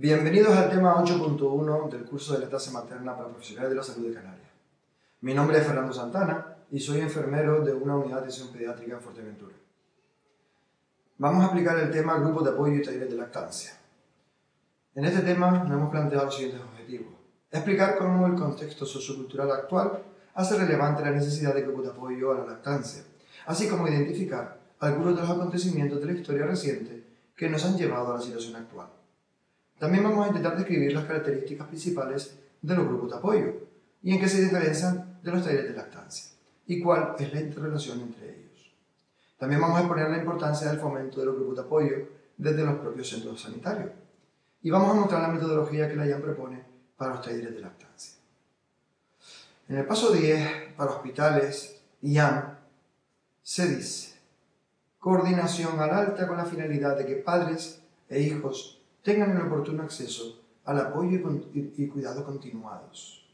Bienvenidos al tema 8.1 del curso de lactancia materna para profesionales de la salud de Canarias. Mi nombre es Fernando Santana y soy enfermero de una unidad de atención pediátrica en Fuerteventura. Vamos a aplicar el tema grupos de apoyo y talleres de lactancia. En este tema nos hemos planteado los siguientes objetivos. Explicar cómo el contexto sociocultural actual hace relevante la necesidad de grupos de apoyo a la lactancia, así como identificar algunos de los acontecimientos de la historia reciente que nos han llevado a la situación actual. También vamos a intentar describir las características principales de los grupos de apoyo y en qué se diferencian de los talleres de lactancia y cuál es la interrelación entre ellos. También vamos a exponer la importancia del fomento de los grupos de apoyo desde los propios centros sanitarios y vamos a mostrar la metodología que la IAM propone para los talleres de lactancia. En el paso 10, para hospitales IAM, se dice coordinación al alta con la finalidad de que padres e hijos tengan el oportuno acceso al apoyo y cuidado continuados.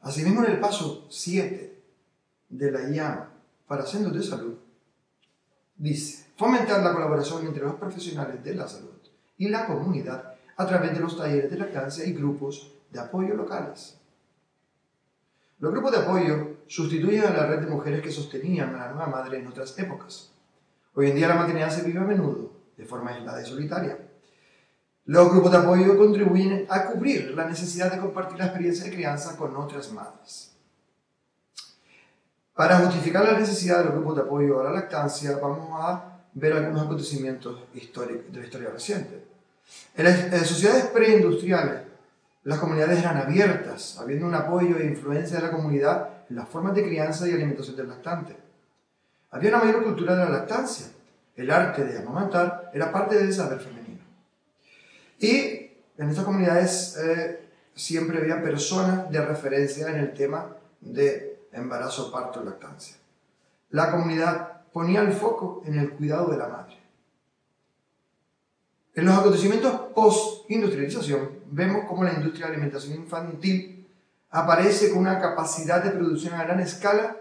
Asimismo, en el paso 7 de la IAM para centros de salud, dice, fomentar la colaboración entre los profesionales de la salud y la comunidad a través de los talleres de lactancia y grupos de apoyo locales. Los grupos de apoyo sustituyen a la red de mujeres que sostenían a la nueva madre en otras épocas. Hoy en día la maternidad se vive a menudo de forma aislada y solitaria los grupos de apoyo contribuyen a cubrir la necesidad de compartir la experiencia de crianza con otras madres. Para justificar la necesidad de los grupos de apoyo a la lactancia, vamos a ver algunos acontecimientos históricos de la historia reciente. En las, sociedades preindustriales, las comunidades eran abiertas, habiendo un apoyo e influencia de la comunidad en las formas de crianza y alimentación del lactante. Había una mayor cultura de la lactancia. El arte de amamantar era parte del saber femenino. Y en estas comunidades eh, siempre había personas de referencia en el tema de embarazo, parto lactancia. La comunidad ponía el foco en el cuidado de la madre. En los acontecimientos post-industrialización vemos cómo la industria de alimentación infantil aparece con una capacidad de producción a gran escala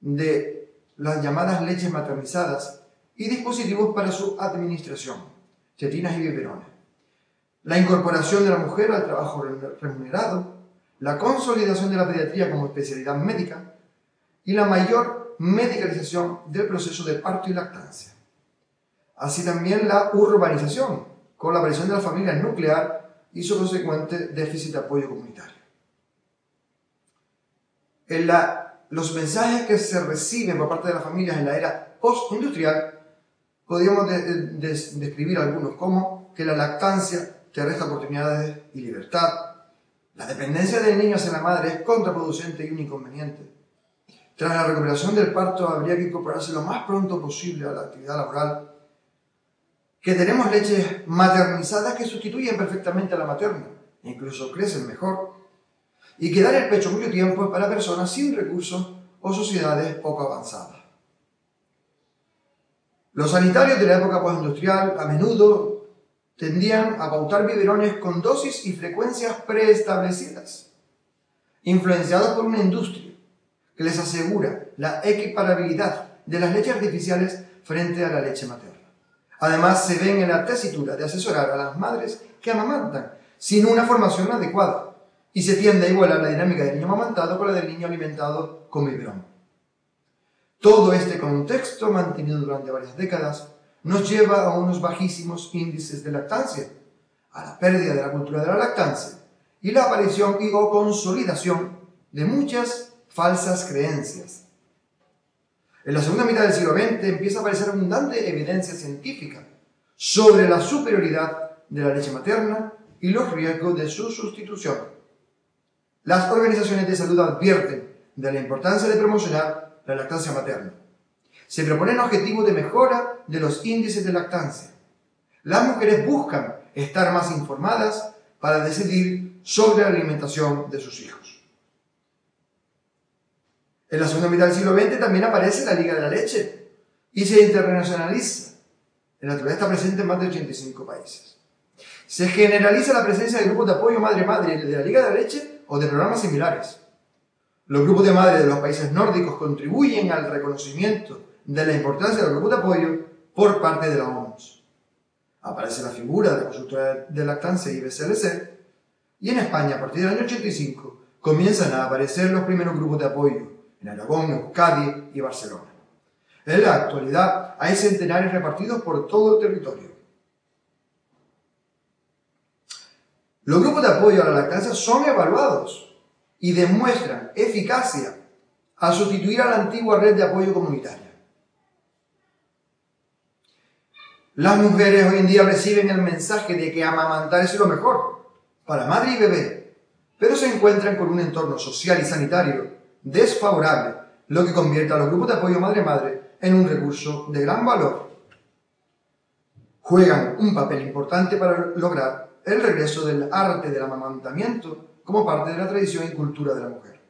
de las llamadas leches maternizadas y dispositivos para su administración, tetinas y biberones la incorporación de la mujer al trabajo remunerado, la consolidación de la pediatría como especialidad médica y la mayor medicalización del proceso de parto y lactancia. Así también la urbanización, con la aparición de la familia nuclear y su consecuente déficit de apoyo comunitario. En la, los mensajes que se reciben por parte de las familias en la era postindustrial, podríamos describir algunos como que la lactancia te resta oportunidades y libertad. La dependencia del niño hacia la madre es contraproducente y un inconveniente. Tras la recuperación del parto habría que incorporarse lo más pronto posible a la actividad laboral. Que tenemos leches maternizadas que sustituyen perfectamente a la materna incluso crecen mejor. Y que dar el pecho mucho tiempo es para personas sin recursos o sociedades poco avanzadas. Los sanitarios de la época postindustrial a menudo tendían a pautar biberones con dosis y frecuencias preestablecidas, influenciados por una industria que les asegura la equiparabilidad de las leches artificiales frente a la leche materna. Además, se ven en la tesitura de asesorar a las madres que amamantan sin una formación adecuada y se tiende a igualar la dinámica del niño amamantado con la del niño alimentado con biberón. Todo este contexto, mantenido durante varias décadas, nos lleva a unos bajísimos índices de lactancia, a la pérdida de la cultura de la lactancia y la aparición y o consolidación de muchas falsas creencias. En la segunda mitad del siglo XX empieza a aparecer abundante evidencia científica sobre la superioridad de la leche materna y los riesgos de su sustitución. Las organizaciones de salud advierten de la importancia de promocionar la lactancia materna se proponen objetivos de mejora de los índices de lactancia. Las mujeres buscan estar más informadas para decidir sobre la alimentación de sus hijos. En la segunda mitad del siglo XX también aparece la Liga de la Leche y se internacionaliza. En la actualidad está presente en más de 85 países. Se generaliza la presencia de grupos de apoyo madre-madre de la Liga de la Leche o de programas similares. Los grupos de madre de los países nórdicos contribuyen al reconocimiento de la importancia del grupo de apoyo por parte de la OMS. aparece la figura de la consultora de lactancia IBCLC, y en España, a partir del año 85, comienzan a aparecer los primeros grupos de apoyo en Aragón, Euskadi y Barcelona. En la actualidad hay centenares repartidos por todo el territorio. Los grupos de apoyo a la lactancia son evaluados y demuestran eficacia al sustituir a la antigua red de apoyo comunitaria. Las mujeres hoy en día reciben el mensaje de que amamantar es lo mejor para madre y bebé, pero se encuentran con un entorno social y sanitario desfavorable, lo que convierte a los grupos de apoyo madre-madre en un recurso de gran valor. Juegan un papel importante para lograr el regreso del arte del amamantamiento como parte de la tradición y cultura de la mujer.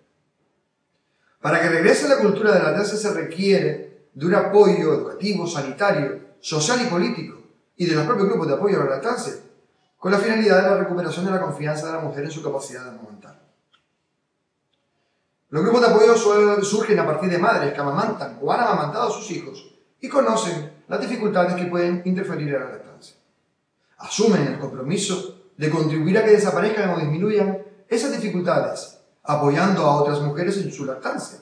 Para que regrese la cultura de la lactancia se requiere de un apoyo educativo, sanitario, social y político y de los propios grupos de apoyo a la lactancia, con la finalidad de la recuperación de la confianza de la mujer en su capacidad de amamantar. Los grupos de apoyo surgen a partir de madres que amamantan o han amamantado a sus hijos y conocen las dificultades que pueden interferir en la lactancia. Asumen el compromiso de contribuir a que desaparezcan o disminuyan esas dificultades, apoyando a otras mujeres en su lactancia.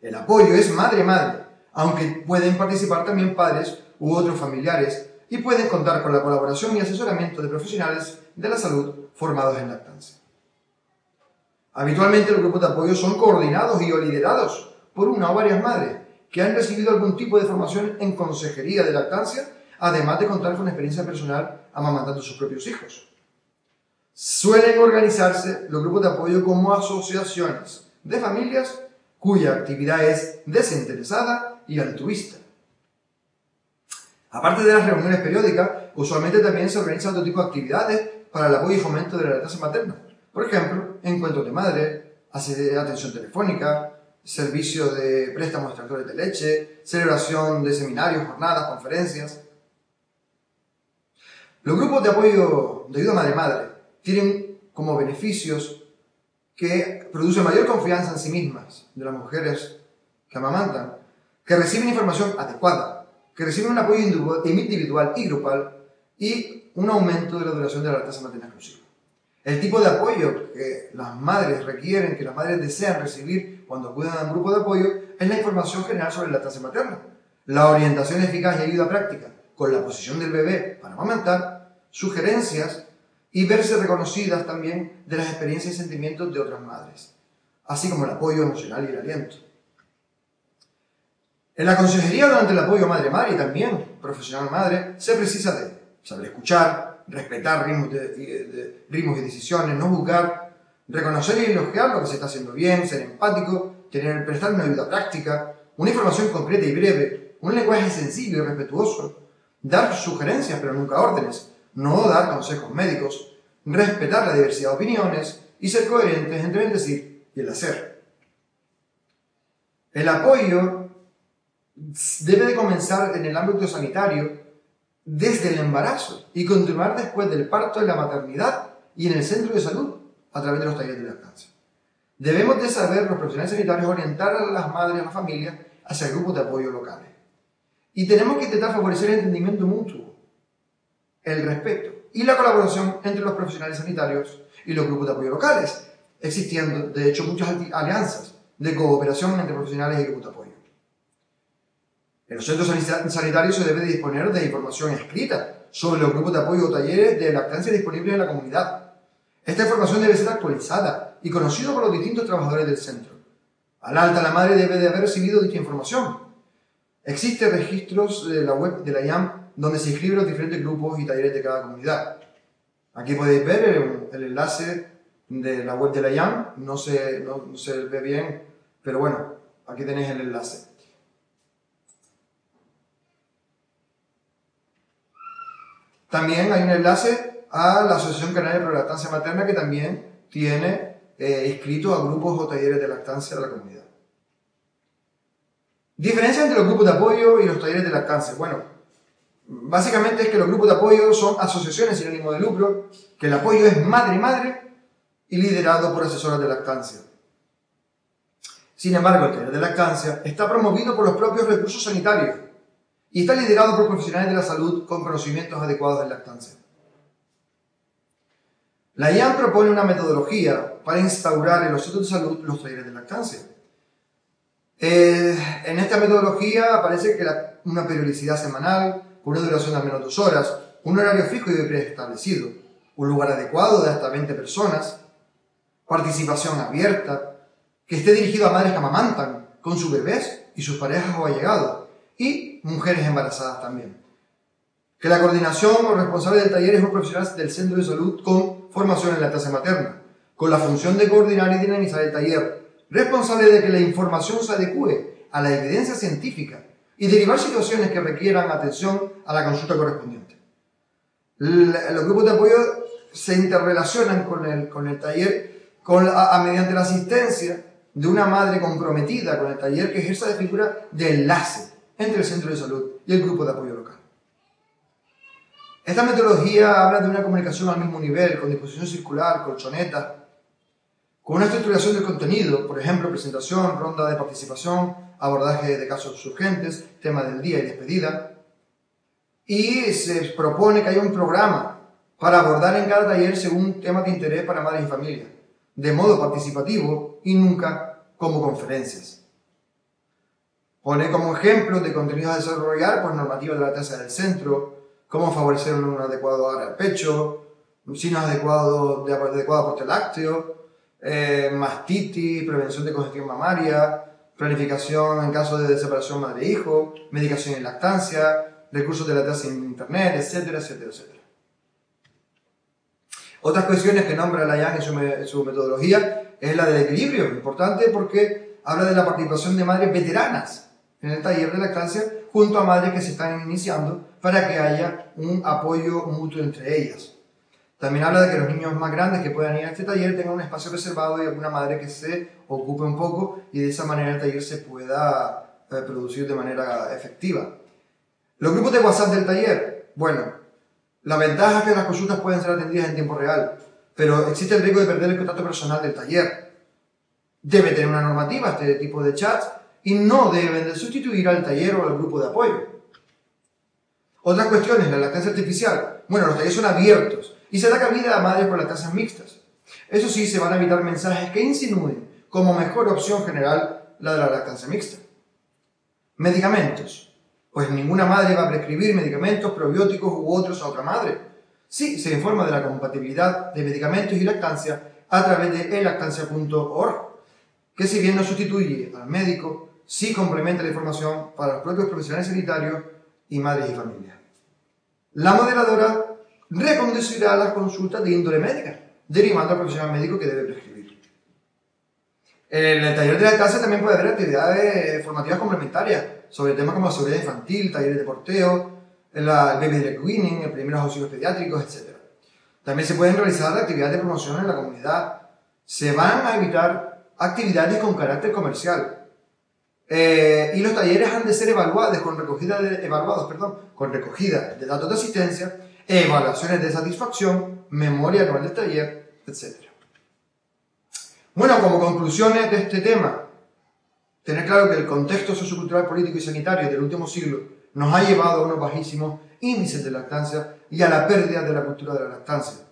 El apoyo es madre-madre, aunque pueden participar también padres u otros familiares y pueden contar con la colaboración y asesoramiento de profesionales de la salud formados en lactancia. Habitualmente los grupos de apoyo son coordinados y liderados por una o varias madres que han recibido algún tipo de formación en consejería de lactancia, además de contar con experiencia personal amamantando a sus propios hijos. Suelen organizarse los grupos de apoyo como asociaciones de familias cuya actividad es desinteresada y altruista. Aparte de las reuniones periódicas, usualmente también se organizan otro tipo de actividades para el apoyo y fomento de la lactancia materna. Por ejemplo, encuentros de madre, atención telefónica, servicio de préstamos extractores de leche, celebración de seminarios, jornadas, conferencias. Los grupos de apoyo de ayuda madre-madre tienen como beneficios que producen mayor confianza en sí mismas de las mujeres que amamantan, que reciben información adecuada, que reciben un apoyo individual y grupal y un aumento de la duración de la lactancia materna exclusiva. El tipo de apoyo que las madres requieren, que las madres desean recibir cuando cuidan a un grupo de apoyo, es la información general sobre la lactancia materna, la orientación eficaz y ayuda práctica con la posición del bebé para amamantar, sugerencias y verse reconocidas también de las experiencias y sentimientos de otras madres, así como el apoyo emocional y el aliento. En la consejería durante el apoyo madre-madre y también profesional-madre se precisa de saber escuchar, respetar ritmos, de, ritmos y decisiones, no juzgar, reconocer y elogiar lo que se está haciendo bien, ser empático, tener, prestar una ayuda práctica, una información concreta y breve, un lenguaje sencillo y respetuoso, dar sugerencias pero nunca órdenes, no dar consejos médicos, respetar la diversidad de opiniones y ser coherentes entre el decir y el hacer. El apoyo debe de comenzar en el ámbito sanitario desde el embarazo y continuar después del parto en la maternidad y en el centro de salud a través de los talleres de lactancia. Debemos de saber los profesionales sanitarios orientar a las madres y a las familias hacia grupos de apoyo locales. Y tenemos que intentar favorecer el entendimiento mutuo, el respeto y la colaboración entre los profesionales sanitarios y los grupos de apoyo locales, existiendo de hecho muchas alianzas de cooperación entre profesionales y grupos de apoyo. En los centros sanitarios se debe disponer de información escrita sobre los grupos de apoyo o talleres de lactancia disponibles en la comunidad. Esta información debe ser actualizada y conocida por los distintos trabajadores del centro. Al alta la madre debe de haber recibido dicha información. Existen registros de la web de la IAM donde se inscriben los diferentes grupos y talleres de cada comunidad. Aquí podéis ver el, enlace de la web de la IAM, no se, no se ve bien, pero bueno, aquí tenéis el enlace. También hay un enlace a la Asociación Canaria de Lactancia Materna que también tiene eh, inscritos a grupos o talleres de lactancia de la comunidad. Diferencia entre los grupos de apoyo y los talleres de lactancia. Bueno, básicamente es que los grupos de apoyo son asociaciones sin ánimo de lucro, que el apoyo es madre-madre y liderado por asesoras de lactancia. Sin embargo, el taller de lactancia está promovido por los propios recursos sanitarios y está liderado por profesionales de la salud con conocimientos adecuados de lactancia. La IAM propone una metodología para instaurar en los centros de salud los talleres de lactancia. Eh, en esta metodología aparece que una periodicidad semanal, con una duración de al menos dos horas, un horario fijo y preestablecido, un lugar adecuado de hasta 20 personas, participación abierta, que esté dirigido a madres que amamantan con sus bebés y sus parejas o allegados, y mujeres embarazadas también. Que la coordinación o responsable del taller es un profesional del centro de salud con formación en la tasa materna, con la función de coordinar y dinamizar el taller, responsable de que la información se adecue a la evidencia científica y derivar situaciones que requieran atención a la consulta correspondiente. Los grupos de apoyo se interrelacionan con el, con el taller con a, mediante la asistencia de una madre comprometida con el taller que ejerza de figura de enlace entre el centro de salud y el grupo de apoyo local. Esta metodología habla de una comunicación al mismo nivel, con disposición circular, colchoneta, con una estructuración del contenido, por ejemplo, presentación, ronda de participación, abordaje de casos urgentes, tema del día y despedida. Y se propone que haya un programa para abordar en cada taller según tema de interés para madres y familias, de modo participativo y nunca como conferencias. Pone como ejemplo de contenidos a desarrollar, pues normativa de la tasa del centro, cómo favorecer un adecuado área al pecho, signos adecuados de adecuado aporte lácteo, eh, mastitis, prevención de congestión mamaria, planificación en caso de separación madre-hijo, medicación en lactancia, recursos de lactancia en internet, etcétera, etcétera, etcétera. Otras cuestiones que nombra la IAN en su metodología es la del equilibrio, importante porque habla de la participación de madres veteranas en el taller de lactancia junto a madres que se están iniciando para que haya un apoyo mutuo entre ellas. También habla de que los niños más grandes que puedan ir a este taller tengan un espacio reservado y alguna madre que se ocupe un poco y de esa manera el taller se pueda eh, producir de manera efectiva. Los grupos de WhatsApp del taller, bueno, la ventaja es que las consultas pueden ser atendidas en tiempo real, pero existe el riesgo de perder el contacto personal del taller. Debe tener una normativa este tipo de chats y no deben de sustituir al taller o al grupo de apoyo. Otra cuestión es la lactancia artificial. Bueno, los talleres son abiertos y se da cabida a madres con lactancias mixtas. Eso sí, se van a evitar mensajes que insinúen como mejor opción general la de la lactancia mixta. Medicamentos. Pues ninguna madre va a prescribir medicamentos probióticos u otros a otra madre. Sí, se informa de la compatibilidad de medicamentos y lactancia a través de elactancia.org, que si bien no sustituye al médico, sí complementa la información para los propios profesionales sanitarios y madres y familias. La moderadora reconducirá las consultas de índole médica, derivando al profesional médico que debe prescribir. En el taller de lactancia también puede haber actividades formativas complementarias sobre temas como seguridad infantil, talleres de porteo, el baby drag weaning, el primeros auxilios pediátricos, etc. También se pueden realizar actividades de promoción en la comunidad. Se van a evitar actividades con carácter comercial, eh, y los talleres han de ser evaluados con recogida de, evaluados, perdón, con recogida de datos de asistencia, evaluaciones de satisfacción, memoria anual del taller, etc. Bueno, como conclusiones de este tema, tener claro que el contexto sociocultural, político y sanitario del último siglo nos ha llevado a unos bajísimos índices de lactancia y a la pérdida de la cultura de la lactancia.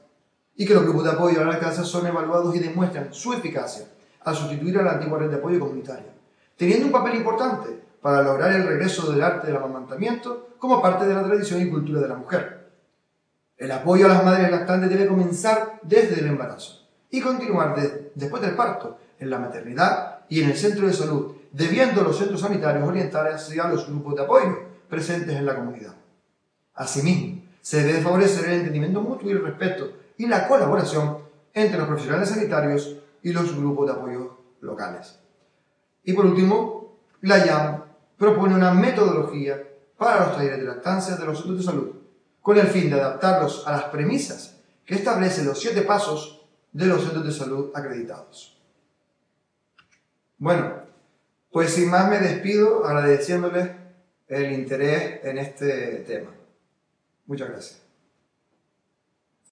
Y que los grupos de apoyo a la lactancia son evaluados y demuestran su eficacia al sustituir a la antigua red de apoyo comunitaria teniendo un papel importante para lograr el regreso del arte del amamantamiento como parte de la tradición y cultura de la mujer. El apoyo a las madres lactantes debe comenzar desde el embarazo y continuar después del parto, en la maternidad y en el centro de salud, debiendo los centros sanitarios orientar hacia los grupos de apoyo presentes en la comunidad. Asimismo, se debe favorecer el entendimiento mutuo y el respeto y la colaboración entre los profesionales sanitarios y los grupos de apoyo locales. Y por último, la IAM propone una metodología para los talleres de lactancia de los centros de salud, con el fin de adaptarlos a las premisas que establecen los siete pasos de los centros de salud acreditados. Bueno, pues sin más me despido agradeciéndoles el interés en este tema. Muchas gracias.